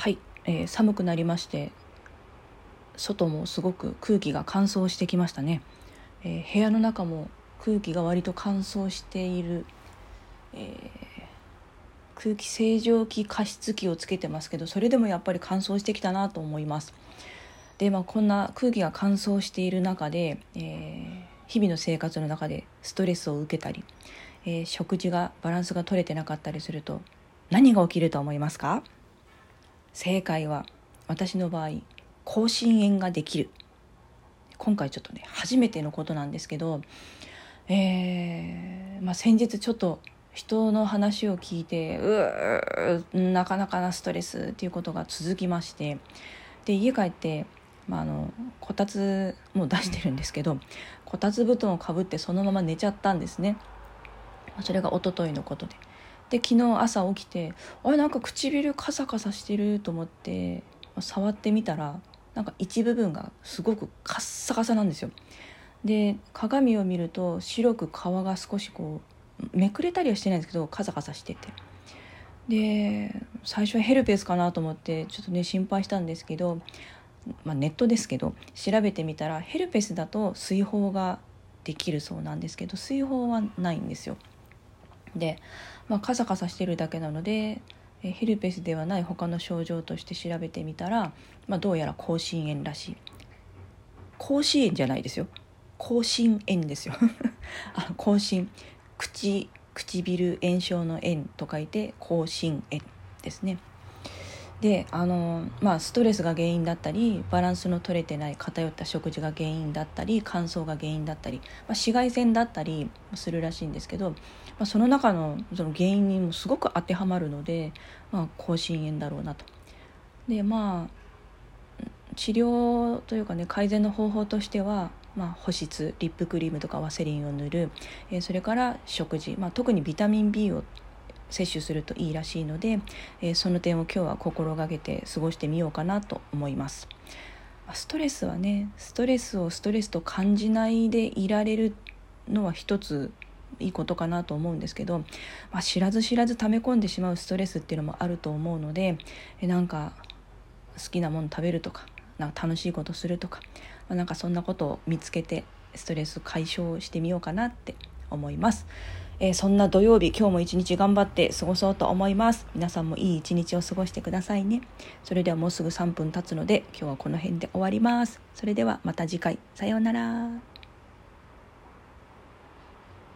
はい、えー、寒くなりまして外もすごく空気が乾燥してきましたね、えー、部屋の中も空気が割と乾燥している、えー、空気清浄機加湿器をつけてますけどそれでもやっぱり乾燥してきたなと思います。でまあこんな空気が乾燥している中で、え日々の生活の中でストレスを受けたり、え食事がバランスが取れてなかったりすると何が起きると思いますか？正解は私の場合口唇炎ができる。今回ちょっとね初めてのことなんですけど、えーまあ、先日ちょっと人の話を聞いてうーなかなかなストレスっていうことが続きましてで家帰って、まあ、あのこたつも出してるんですけどこたつ布団をかぶってそのまま寝ちゃったんですね。それが一昨日のことで。で昨日朝起きてあれなんか唇カサカサしてると思って触ってみたらなんか一部分がすごくカッサカサなんですよ。で鏡を見ると白く皮が少しこうめくれたりはしてないんですけどカサカサしてて。で最初はヘルペスかなと思ってちょっとね心配したんですけど、まあ、ネットですけど調べてみたらヘルペスだと水疱ができるそうなんですけど水疱はないんですよ。で、まあ、カサカサしてるだけなのでヘルペスではない他の症状として調べてみたら、まあ、どうやら口唇炎らしい。口唇炎じゃないですよ。口唇炎ですよ。あ口唇口唇炎症の炎と書いて口唇炎ですね。であのまあストレスが原因だったりバランスの取れてない偏った食事が原因だったり乾燥が原因だったり、まあ、紫外線だったりするらしいんですけど、まあ、その中のその原因にもすごく当てはまるので、まあ、口唇炎だろうなと。でまあ治療というかね改善の方法としては、まあ、保湿リップクリームとかワセリンを塗る、えー、それから食事、まあ、特にビタミン B を摂取するといいらしいので、えー、その点を今日は心がけて過ごしてみようかなと思います。ストレスはねストレスをストレスと感じないでいられるのは一ついいことかなと思うんですけど、まあ、知らず知らず溜め込んでしまうストレスっていうのもあると思うのでえなんか好きなもの食べるとかなんか楽しいことするとか、まあ、なんかそんなことを見つけてストレス解消してみようかなって思います。えー、そんな土曜日今日も一日頑張って過ごそうと思います。皆さんもいい一日を過ごしてくださいね。それではもうすぐ3分経つので今日はこの辺で終わります。それではまた次回。さようなら。